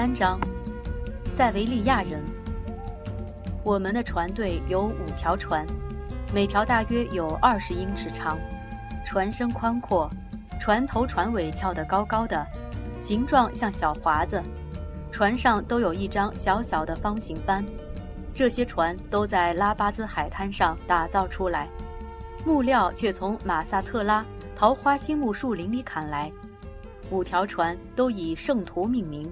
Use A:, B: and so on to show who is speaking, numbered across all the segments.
A: 三章，塞维利亚人。我们的船队有五条船，每条大约有二十英尺长，船身宽阔，船头船尾翘得高高的，形状像小华子。船上都有一张小小的方形帆。这些船都在拉巴兹海滩上打造出来，木料却从马萨特拉桃花心木树林里砍来。五条船都以圣徒命名，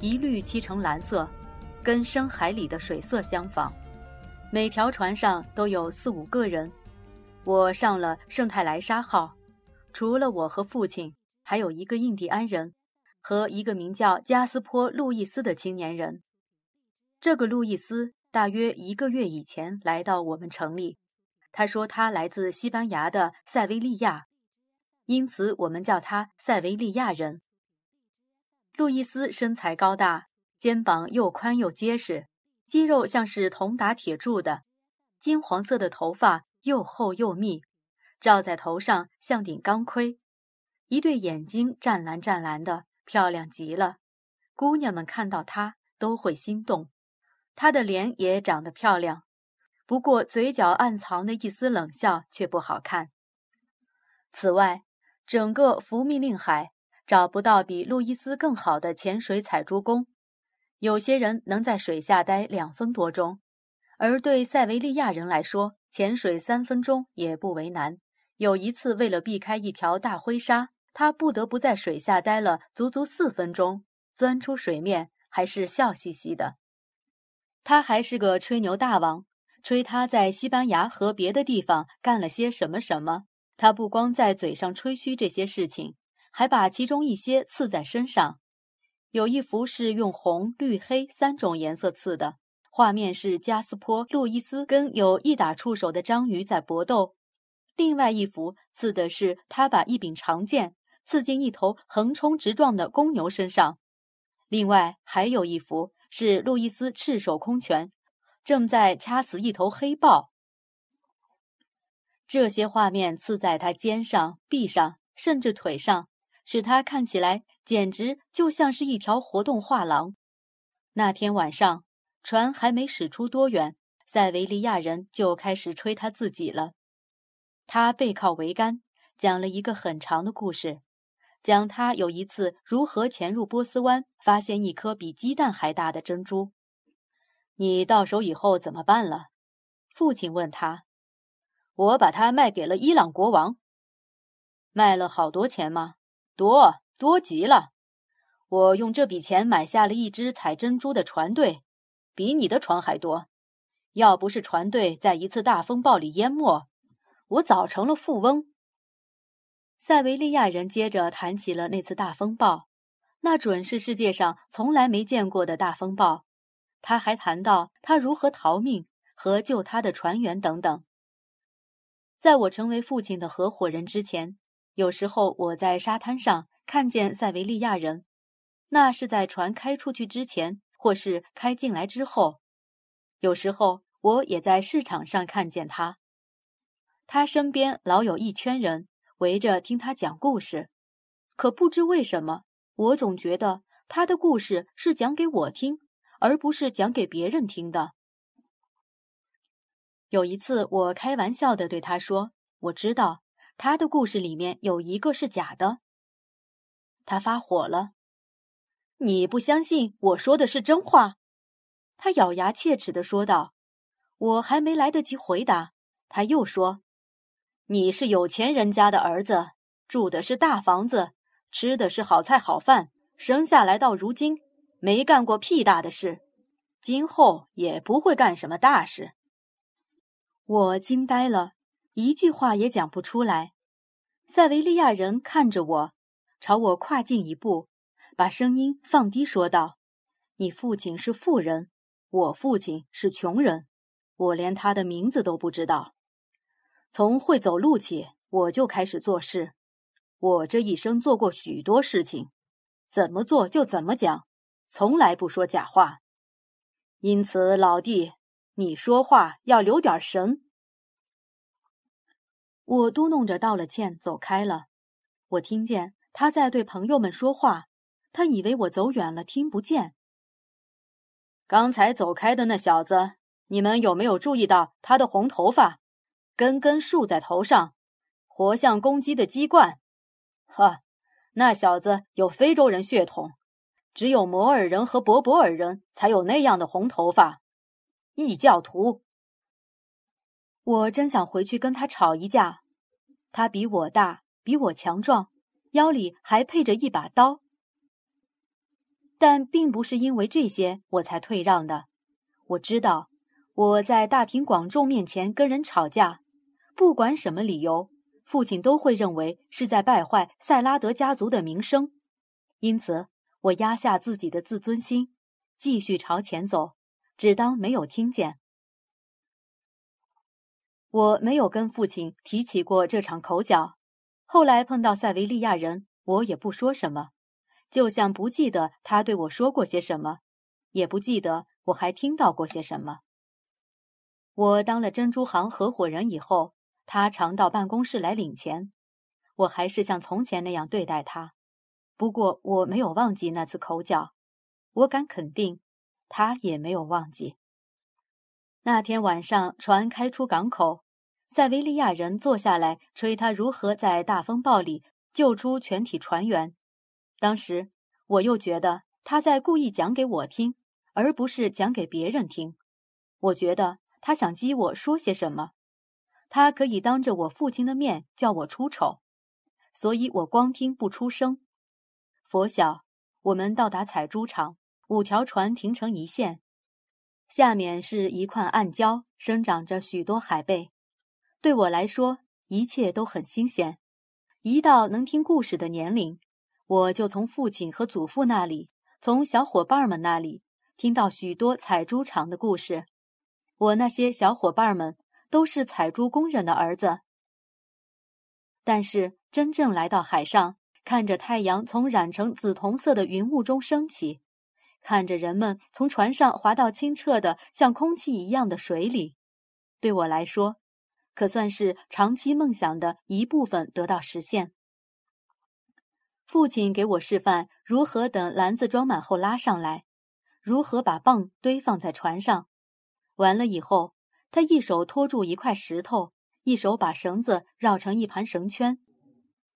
A: 一律漆成蓝色，跟深海里的水色相仿。每条船上都有四五个人。我上了圣泰莱莎号，除了我和父亲，还有一个印第安人和一个名叫加斯坡·路易斯的青年人。这个路易斯大约一个月以前来到我们城里，他说他来自西班牙的塞维利亚。因此，我们叫他塞维利亚人。路易斯身材高大，肩膀又宽又结实，肌肉像是铜打铁铸的，金黄色的头发又厚又密，罩在头上像顶钢盔，一对眼睛湛蓝湛蓝的，漂亮极了。姑娘们看到他都会心动。他的脸也长得漂亮，不过嘴角暗藏的一丝冷笑却不好看。此外，整个福密令海找不到比路易斯更好的潜水采珠工，有些人能在水下待两分多钟，而对塞维利亚人来说，潜水三分钟也不为难。有一次，为了避开一条大灰鲨，他不得不在水下待了足足四分钟，钻出水面还是笑嘻嘻的。他还是个吹牛大王，吹他在西班牙和别的地方干了些什么什么。他不光在嘴上吹嘘这些事情，还把其中一些刺在身上。有一幅是用红、绿、黑三种颜色刺的，画面是加斯坡·路易斯跟有一打触手的章鱼在搏斗；另外一幅刺的是他把一柄长剑刺进一头横冲直撞的公牛身上；另外还有一幅是路易斯赤手空拳，正在掐死一头黑豹。这些画面刺在他肩上、臂上，甚至腿上，使他看起来简直就像是一条活动画廊。那天晚上，船还没驶出多远，塞维利亚人就开始吹他自己了。他背靠桅杆，讲了一个很长的故事，讲他有一次如何潜入波斯湾，发现一颗比鸡蛋还大的珍珠。你到手以后怎么办了？父亲问他。我把它卖给了伊朗国王，卖了好多钱吗？多多极了。我用这笔钱买下了一支采珍珠的船队，比你的船还多。要不是船队在一次大风暴里淹没，我早成了富翁。塞维利亚人接着谈起了那次大风暴，那准是世界上从来没见过的大风暴。他还谈到他如何逃命和救他的船员等等。在我成为父亲的合伙人之前，有时候我在沙滩上看见塞维利亚人，那是在船开出去之前，或是开进来之后。有时候我也在市场上看见他，他身边老有一圈人围着听他讲故事。可不知为什么，我总觉得他的故事是讲给我听，而不是讲给别人听的。有一次，我开玩笑地对他说：“我知道他的故事里面有一个是假的。”他发火了：“你不相信我说的是真话？”他咬牙切齿地说道。我还没来得及回答，他又说：“你是有钱人家的儿子，住的是大房子，吃的是好菜好饭，生下来到如今没干过屁大的事，今后也不会干什么大事。”我惊呆了，一句话也讲不出来。塞维利亚人看着我，朝我跨进一步，把声音放低说道：“你父亲是富人，我父亲是穷人，我连他的名字都不知道。从会走路起，我就开始做事。我这一生做过许多事情，怎么做就怎么讲，从来不说假话。因此，老弟。”你说话要留点神。我嘟哝着道了歉，走开了。我听见他在对朋友们说话，他以为我走远了，听不见。
B: 刚才走开的那小子，你们有没有注意到他的红头发，根根竖在头上，活像公鸡的鸡冠？呵，那小子有非洲人血统，只有摩尔人和博博尔人才有那样的红头发。异教徒。
A: 我真想回去跟他吵一架。他比我大，比我强壮，腰里还配着一把刀。但并不是因为这些我才退让的。我知道，我在大庭广众面前跟人吵架，不管什么理由，父亲都会认为是在败坏塞拉德家族的名声。因此，我压下自己的自尊心，继续朝前走，只当没有听见。我没有跟父亲提起过这场口角。后来碰到塞维利亚人，我也不说什么。就像不记得他对我说过些什么，也不记得我还听到过些什么。我当了珍珠行合伙人以后，他常到办公室来领钱，我还是像从前那样对待他。不过我没有忘记那次口角，我敢肯定，他也没有忘记。那天晚上，船开出港口，塞维利亚人坐下来吹他如何在大风暴里救出全体船员。当时我又觉得他在故意讲给我听，而不是讲给别人听。我觉得他想激我说些什么，他可以当着我父亲的面叫我出丑，所以我光听不出声。佛晓，我们到达采珠场，五条船停成一线，下面是一块暗礁，生长着许多海贝。对我来说，一切都很新鲜。一到能听故事的年龄。我就从父亲和祖父那里，从小伙伴们那里听到许多采珠场的故事。我那些小伙伴们都是采珠工人的儿子。但是真正来到海上，看着太阳从染成紫铜色的云雾中升起，看着人们从船上滑到清澈的像空气一样的水里，对我来说，可算是长期梦想的一部分得到实现。父亲给我示范如何等篮子装满后拉上来，如何把棒堆放在船上。完了以后，他一手托住一块石头，一手把绳子绕成一盘绳圈，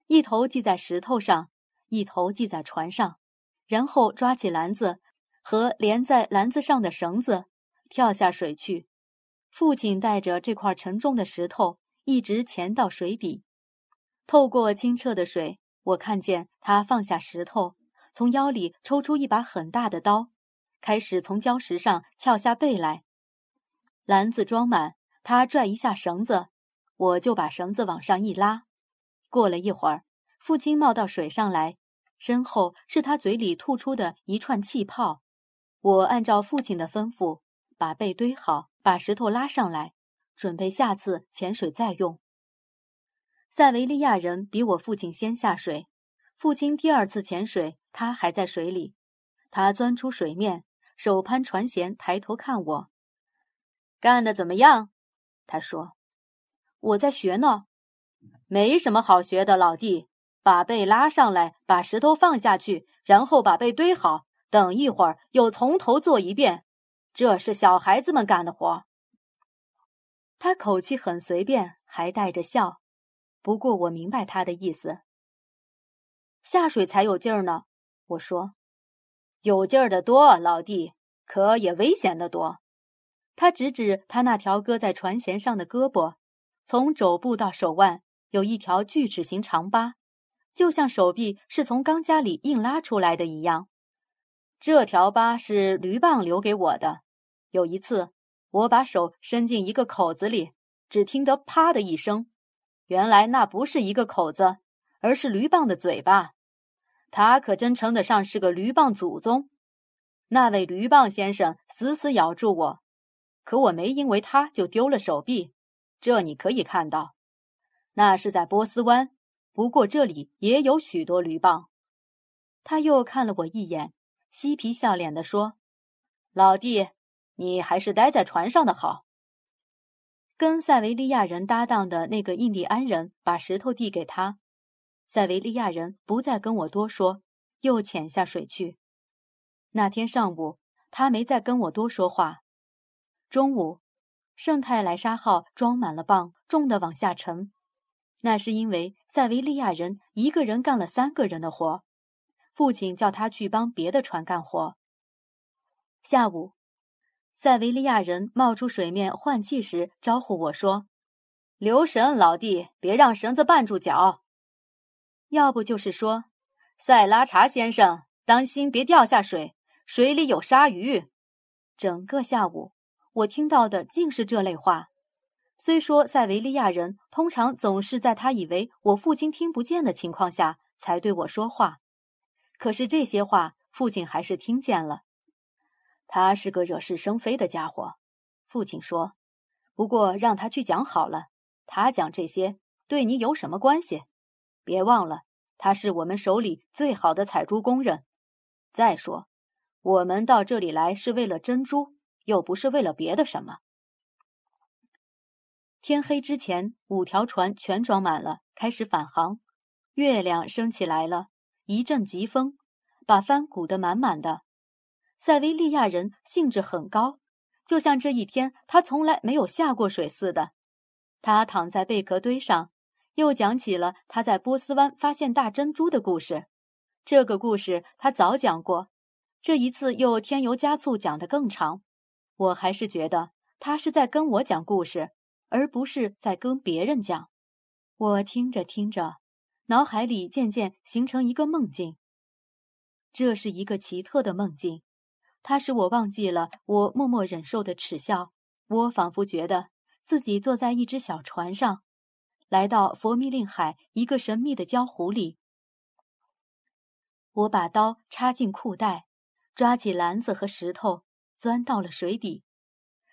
A: 一头系在石头上，一头系在船上，然后抓起篮子和连在篮子上的绳子，跳下水去。父亲带着这块沉重的石头一直潜到水底，透过清澈的水。我看见他放下石头，从腰里抽出一把很大的刀，开始从礁石上撬下背来。篮子装满，他拽一下绳子，我就把绳子往上一拉。过了一会儿，父亲冒到水上来，身后是他嘴里吐出的一串气泡。我按照父亲的吩咐，把背堆好，把石头拉上来，准备下次潜水再用。塞维利亚人比我父亲先下水。父亲第二次潜水，他还在水里。他钻出水面，手攀船舷，抬头看我。
B: 干得怎么样？他说：“
A: 我在学呢。
B: 没什么好学的，老弟。把背拉上来，把石头放下去，然后把背堆好。等一会儿又从头做一遍。这是小孩子们干的活。”
A: 他口气很随便，还带着笑。不过我明白他的意思。下水才有劲儿呢，我说，
B: 有劲儿的多，老弟，可也危险的多。
A: 他指指他那条搁在船舷上的胳膊，从肘部到手腕有一条锯齿形长疤，就像手臂是从钢夹里硬拉出来的一样。
B: 这条疤是驴棒留给我的。有一次，我把手伸进一个口子里，只听得“啪”的一声。原来那不是一个口子，而是驴棒的嘴巴。他可真称得上是个驴棒祖宗。那位驴棒先生死死咬住我，可我没因为他就丢了手臂。这你可以看到，那是在波斯湾。不过这里也有许多驴棒。
A: 他又看了我一眼，嬉皮笑脸地说：“
B: 老弟，你还是待在船上的好。”
A: 跟塞维利亚人搭档的那个印第安人把石头递给他，塞维利亚人不再跟我多说，
B: 又潜下水去。那天上午，他没再跟我多说话。中午，圣泰莱莎号装满了蚌，重的往下沉。那是因为塞维利亚人一个人干了三个人的活，父亲叫他去帮别的船干活。下午，塞维利亚人冒出水面换气时，招呼我说：“留神，老弟，别让绳子绊住脚。”要不就是说：“塞拉查先生，当心别掉下水，水里有鲨鱼。”整个下午，我听到的尽是这类话。虽说塞维利亚人通常总是在他以为我父亲听不见的情况下才对我说话，可是这些话父亲还是听见了。他是个惹是生非的家伙，父亲说。不过让他去讲好了，他讲这些对你有什么关系？别忘了，他是我们手里最好的采珠工人。再说，我们到这里来是为了珍珠，又不是为了别的什么。天黑之前，五条船全装满了，开始返航。月亮升起来了，一阵疾风把帆鼓得满满的。塞维利亚人兴致很高，就像这一天他从来没有下过水似的。他躺在贝壳堆上，又讲起了他在波斯湾发现大珍珠的故事。这个故事他早讲过，这一次又添油加醋讲得更长。我还是觉得他是在跟我讲故事。而不是在跟别人讲，我听着听着，脑海里渐渐形成一个梦境。这是一个奇特的梦境，它使我忘记了我默默忍受的耻笑。我仿佛觉得自己坐在一只小船上，来到佛密令海一个神秘的礁湖里。我把刀插进裤袋，抓起篮子和石头，钻到了水底。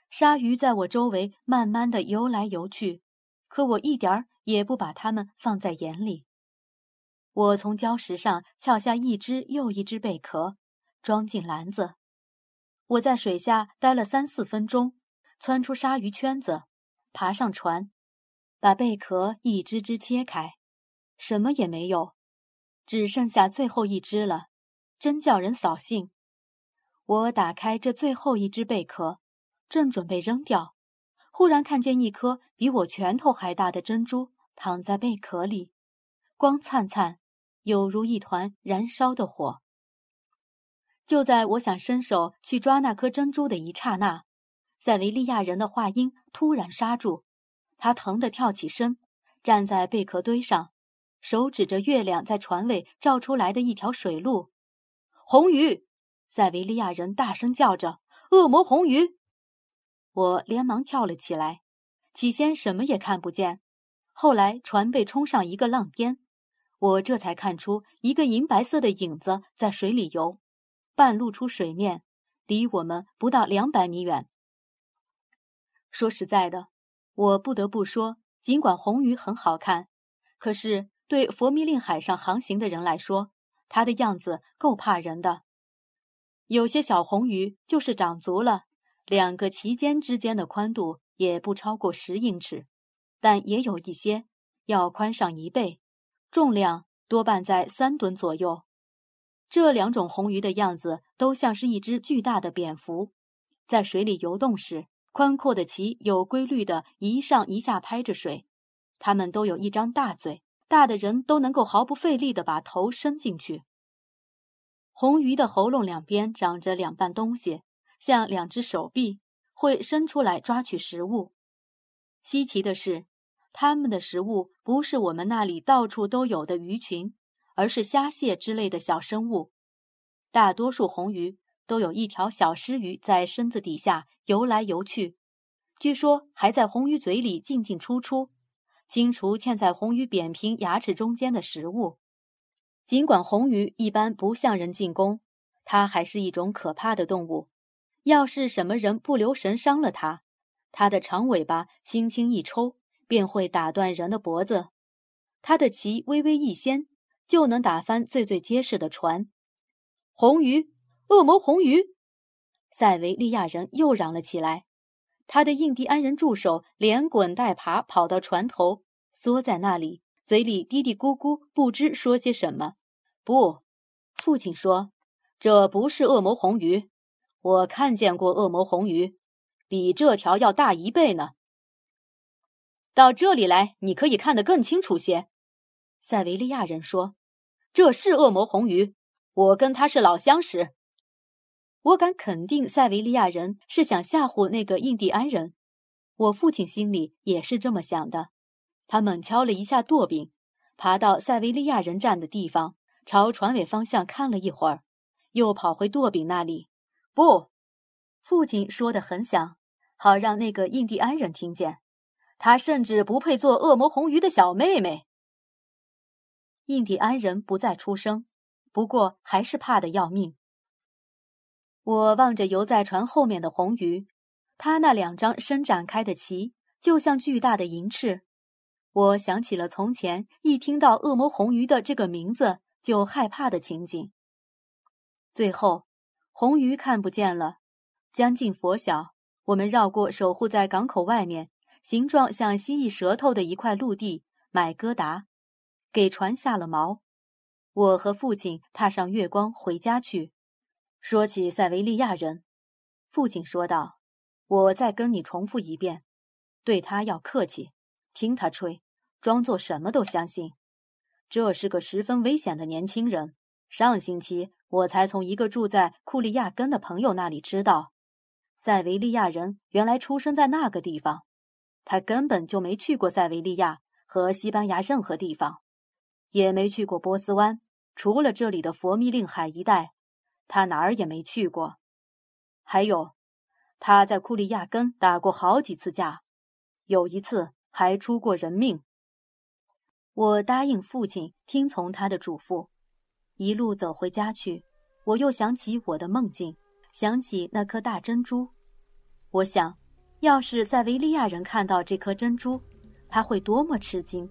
B: 鲨鱼在我周围慢慢的游来游去，可我一点儿也不把它们放在眼里。我从礁石上撬下一只又一只贝壳，装进篮子。我在水下待了三四分钟，窜出鲨鱼圈子，爬上船，把贝壳一只只切开，什么也没有，只剩下最后一只了，真叫人扫兴。我打开这最后一只贝壳。正准备扔掉，忽然看见一颗比我拳头还大的珍珠躺在贝壳里，光灿灿，有如一团燃烧的火。就在我想伸手去抓那颗珍珠的一刹那，塞维利亚人的话音突然刹住，他疼得跳起身，站在贝壳堆上，手指着月亮在船尾照出来的一条水路。红鱼！塞维利亚人大声叫着：“恶魔红鱼！”我连忙跳了起来，起先什么也看不见，后来船被冲上一个浪尖，我这才看出一个银白色的影子在水里游，半露出水面，离我们不到两百米远。说实在的，我不得不说，尽管红鱼很好看，可是对佛密令海上航行的人来说，它的样子够怕人的。有些小红鱼就是长足了。两个鳍尖之间的宽度也不超过十英尺，但也有一些要宽上一倍，重量多半在三吨左右。这两种红鱼的样子都像是一只巨大的蝙蝠，在水里游动时，宽阔的鳍有规律的一上一下拍着水。它们都有一张大嘴，大的人都能够毫不费力地把头伸进去。红鱼的喉咙两边长着两瓣东西。像两只手臂会伸出来抓取食物。稀奇的是，它们的食物不是我们那里到处都有的鱼群，而是虾蟹之类的小生物。大多数红鱼都有一条小尸鱼在身子底下游来游去，据说还在红鱼嘴里进进出出，清除嵌在红鱼扁平牙齿中间的食物。尽管红鱼一般不向人进攻，它还是一种可怕的动物。要是什么人不留神伤了它，它的长尾巴轻轻一抽，便会打断人的脖子；他的鳍微微一掀，就能打翻最最结实的船。红鱼，恶魔红鱼！塞维利亚人又嚷了起来。他的印第安人助手连滚带爬跑到船头，缩在那里，嘴里嘀嘀咕咕，不知说些什么。不，父亲说：“这不是恶魔红鱼，我看见过恶魔红鱼，比这条要大一倍呢。”到这里来，你可以看得更清楚些。”塞维利亚人说：“这是恶魔红鱼，我跟他是老相识。”我敢肯定，塞维利亚人是想吓唬那个印第安人。我父亲心里也是这么想的。他猛敲了一下舵柄，爬到塞维利亚人站的地方，朝船尾方向看了一会儿，又跑回舵柄那里。不，父亲说的很响，好让那个印第安人听见。他甚至不配做恶魔红鱼的小妹妹。印第安人不再出声，不过还是怕得要命。我望着游在船后面的红鱼，它那两张伸展开的鳍就像巨大的银翅。我想起了从前一听到恶魔红鱼的这个名字就害怕的情景。最后，红鱼看不见了。将近拂晓，我们绕过守护在港口外面、形状像蜥蜴舌头的一块陆地，买戈达，给船下了锚。我和父亲踏上月光回家去。说起塞维利亚人，父亲说道：“我再跟你重复一遍，对他要客气，听他吹，装作什么都相信。这是个十分危险的年轻人。上星期我才从一个住在库利亚根的朋友那里知道，塞维利亚人原来出生在那个地方。他根本就没去过塞维利亚和西班牙任何地方，也没去过波斯湾，除了这里的佛密令海一带。”他哪儿也没去过，还有，他在库利亚根打过好几次架，有一次还出过人命。我答应父亲听从他的嘱咐，一路走回家去。我又想起我的梦境，想起那颗大珍珠。我想，要是塞维利亚人看到这颗珍珠，他会多么吃惊！